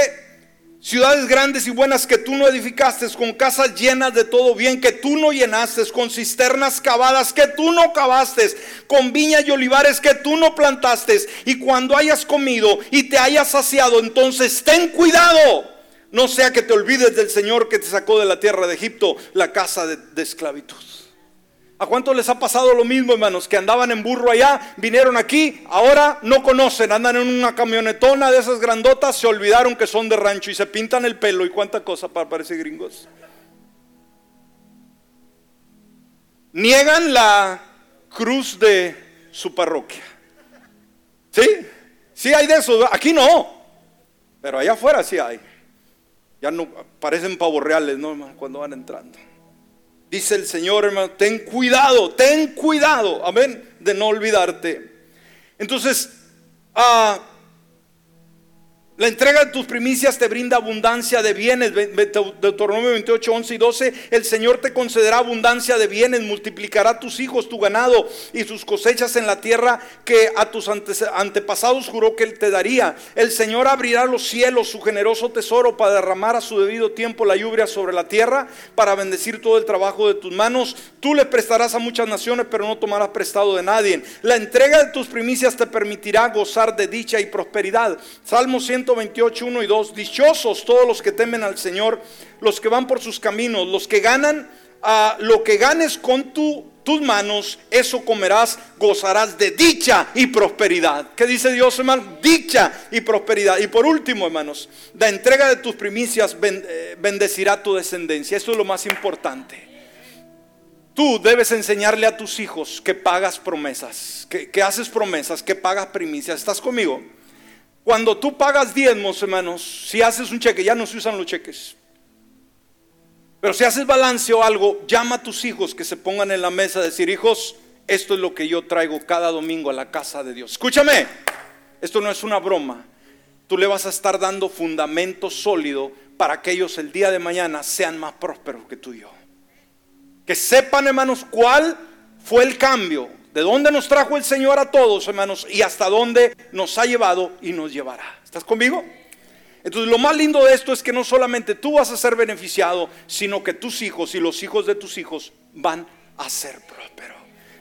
ciudades grandes y buenas que tú no edificaste, con casas llenas de todo bien que tú no llenaste, con cisternas cavadas que tú no cavaste, con viñas y olivares que tú no plantaste, y cuando hayas comido y te hayas saciado, entonces ten cuidado, no sea que te olvides del Señor que te sacó de la tierra de Egipto, la casa de, de esclavitud. ¿A cuántos les ha pasado lo mismo, hermanos? Que andaban en burro allá, vinieron aquí, ahora no conocen, andan en una camionetona de esas grandotas, se olvidaron que son de rancho y se pintan el pelo y cuánta cosa para parecer gringos. Niegan la cruz de su parroquia. ¿Sí? Sí hay de eso, aquí no, pero allá afuera sí hay. Ya no parecen pavos reales, ¿no? Cuando van entrando. Dice el Señor, hermano, ten cuidado, ten cuidado, amén, de no olvidarte. Entonces, ah, la entrega de tus primicias te brinda abundancia de bienes. Deuteronomio 28, 11 y 12. El Señor te concederá abundancia de bienes, multiplicará tus hijos, tu ganado y sus cosechas en la tierra que a tus antepasados juró que Él te daría. El Señor abrirá los cielos, su generoso tesoro, para derramar a su debido tiempo la lluvia sobre la tierra, para bendecir todo el trabajo de tus manos. Tú le prestarás a muchas naciones, pero no tomarás prestado de nadie. La entrega de tus primicias te permitirá gozar de dicha y prosperidad. Salmo 100 28 1 y 2, dichosos todos los que temen al Señor, los que van por sus caminos, los que ganan a lo que ganes con tu, tus manos, eso comerás, gozarás de dicha y prosperidad. ¿Qué dice Dios, hermano? Dicha y prosperidad. Y por último, hermanos, la entrega de tus primicias eh, bendecirá tu descendencia. Eso es lo más importante. Tú debes enseñarle a tus hijos que pagas promesas, que, que haces promesas, que pagas primicias. ¿Estás conmigo? Cuando tú pagas diezmos, hermanos, si haces un cheque, ya no se usan los cheques. Pero si haces balance o algo, llama a tus hijos que se pongan en la mesa a decir, hijos, esto es lo que yo traigo cada domingo a la casa de Dios. Escúchame, esto no es una broma. Tú le vas a estar dando fundamento sólido para que ellos el día de mañana sean más prósperos que tú y yo. Que sepan, hermanos, cuál fue el cambio de dónde nos trajo el Señor a todos, hermanos, y hasta dónde nos ha llevado y nos llevará. ¿Estás conmigo? Entonces lo más lindo de esto es que no solamente tú vas a ser beneficiado, sino que tus hijos y los hijos de tus hijos van a ser prósperos.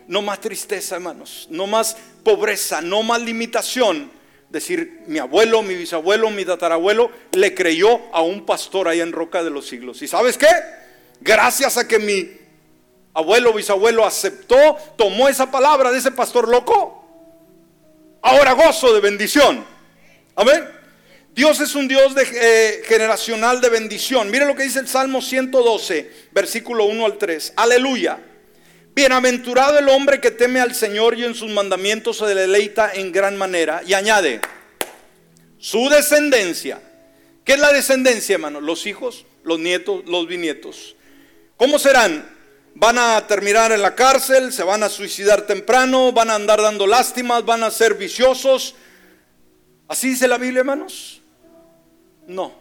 No más tristeza, hermanos, no más pobreza, no más limitación. Decir, mi abuelo, mi bisabuelo, mi tatarabuelo le creyó a un pastor ahí en Roca de los Siglos. ¿Y sabes qué? Gracias a que mi abuelo, bisabuelo aceptó, tomó esa palabra de ese pastor loco, ahora gozo de bendición. Amén. Dios es un Dios eh, generacional de bendición. Mire lo que dice el Salmo 112, versículo 1 al 3. Aleluya. Bienaventurado el hombre que teme al Señor y en sus mandamientos se deleita en gran manera. Y añade, su descendencia. ¿Qué es la descendencia, hermano? Los hijos, los nietos, los bisnietos. ¿Cómo serán? Van a terminar en la cárcel, se van a suicidar temprano, van a andar dando lástimas, van a ser viciosos. ¿Así dice la Biblia, hermanos? No.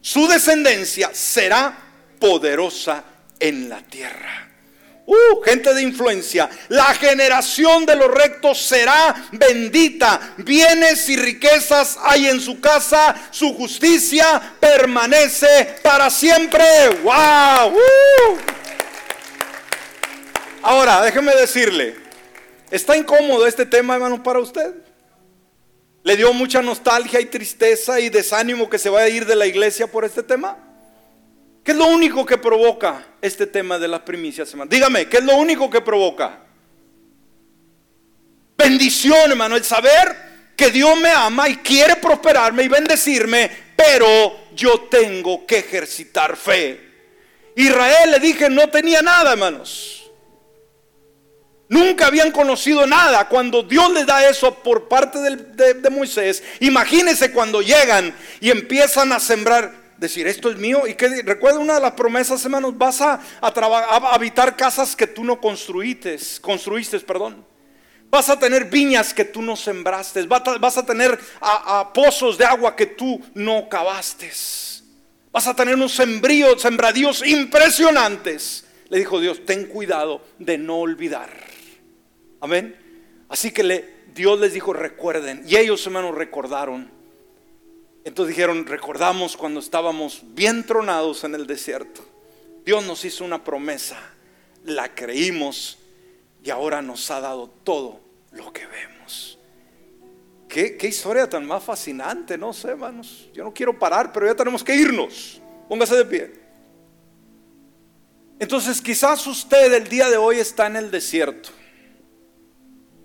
Su descendencia será poderosa en la tierra. Uh, gente de influencia. La generación de los rectos será bendita. Bienes y riquezas hay en su casa. Su justicia permanece para siempre. ¡Wow! Ahora, déjeme decirle, ¿está incómodo este tema, hermano, para usted? ¿Le dio mucha nostalgia y tristeza y desánimo que se vaya a ir de la iglesia por este tema? ¿Qué es lo único que provoca este tema de las primicias, hermano? Dígame, ¿qué es lo único que provoca? Bendición, hermano, el saber que Dios me ama y quiere prosperarme y bendecirme, pero yo tengo que ejercitar fe. Israel le dije no tenía nada, hermanos. Nunca habían conocido nada. Cuando Dios les da eso por parte de, Moisés, imagínense cuando llegan y empiezan a sembrar, decir, esto es mío. Y que recuerda una de las promesas, hermanos, vas a, habitar casas que tú no construiste, construiste, perdón. Vas a tener viñas que tú no sembraste. Vas a, tener pozos de agua que tú no cavaste. Vas a tener unos sembradíos impresionantes. Le dijo Dios, ten cuidado de no olvidar. Amén. Así que le, Dios les dijo, recuerden. Y ellos, hermanos, recordaron. Entonces dijeron, recordamos cuando estábamos bien tronados en el desierto. Dios nos hizo una promesa, la creímos y ahora nos ha dado todo lo que vemos. Qué, qué historia tan más fascinante, no sé, hermanos. Yo no quiero parar, pero ya tenemos que irnos. Póngase de pie. Entonces quizás usted el día de hoy está en el desierto.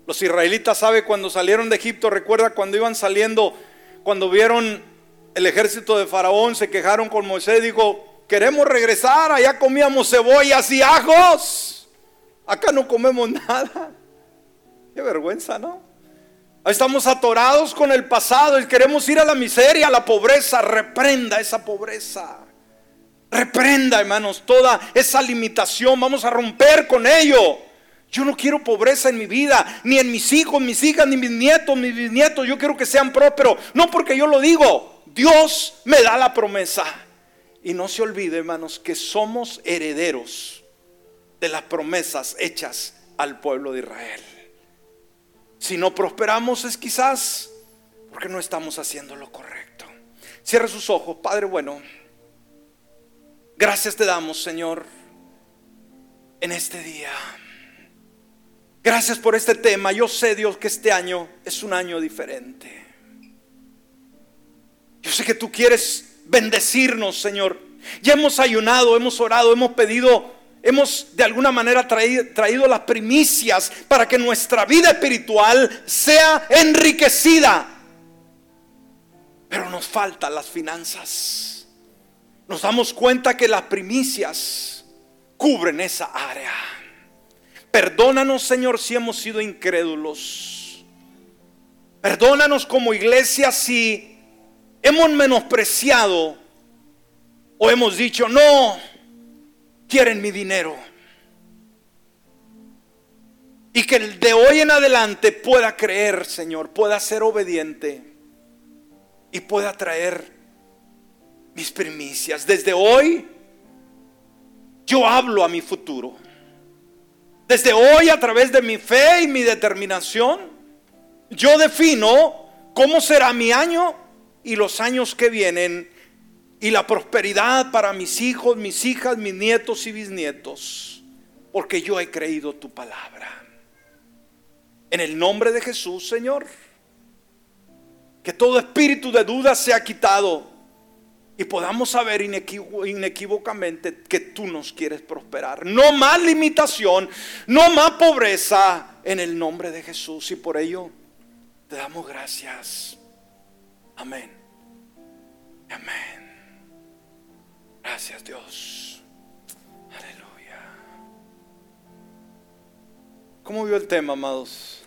Los israelitas sabe cuando salieron de Egipto, recuerda cuando iban saliendo, cuando vieron el ejército de Faraón, se quejaron con Moisés, dijo, queremos regresar, allá comíamos cebollas y ajos, acá no comemos (laughs) nada. Qué vergüenza, ¿no? Estamos atorados con el pasado y queremos ir a la miseria, a la pobreza, reprenda esa pobreza. Reprenda, hermanos, toda esa limitación. Vamos a romper con ello. Yo no quiero pobreza en mi vida, ni en mis hijos, mis hijas, ni mis nietos, mis bisnietos. Yo quiero que sean prósperos. No porque yo lo digo. Dios me da la promesa. Y no se olvide, hermanos, que somos herederos de las promesas hechas al pueblo de Israel. Si no prosperamos es quizás porque no estamos haciendo lo correcto. Cierre sus ojos, Padre bueno. Gracias te damos, Señor, en este día. Gracias por este tema. Yo sé, Dios, que este año es un año diferente. Yo sé que tú quieres bendecirnos, Señor. Ya hemos ayunado, hemos orado, hemos pedido, hemos de alguna manera traído, traído las primicias para que nuestra vida espiritual sea enriquecida. Pero nos faltan las finanzas. Nos damos cuenta que las primicias cubren esa área. Perdónanos, Señor, si hemos sido incrédulos. Perdónanos como iglesia si hemos menospreciado o hemos dicho, no, quieren mi dinero. Y que de hoy en adelante pueda creer, Señor, pueda ser obediente y pueda traer mis primicias. Desde hoy yo hablo a mi futuro. Desde hoy, a través de mi fe y mi determinación, yo defino cómo será mi año y los años que vienen y la prosperidad para mis hijos, mis hijas, mis nietos y bisnietos, porque yo he creído tu palabra. En el nombre de Jesús, Señor, que todo espíritu de duda sea quitado y podamos saber inequívocamente que tú nos quieres prosperar. No más limitación, no más pobreza en el nombre de Jesús. Y por ello te damos gracias. Amén. Amén. Gracias Dios. Aleluya. ¿Cómo vio el tema, amados?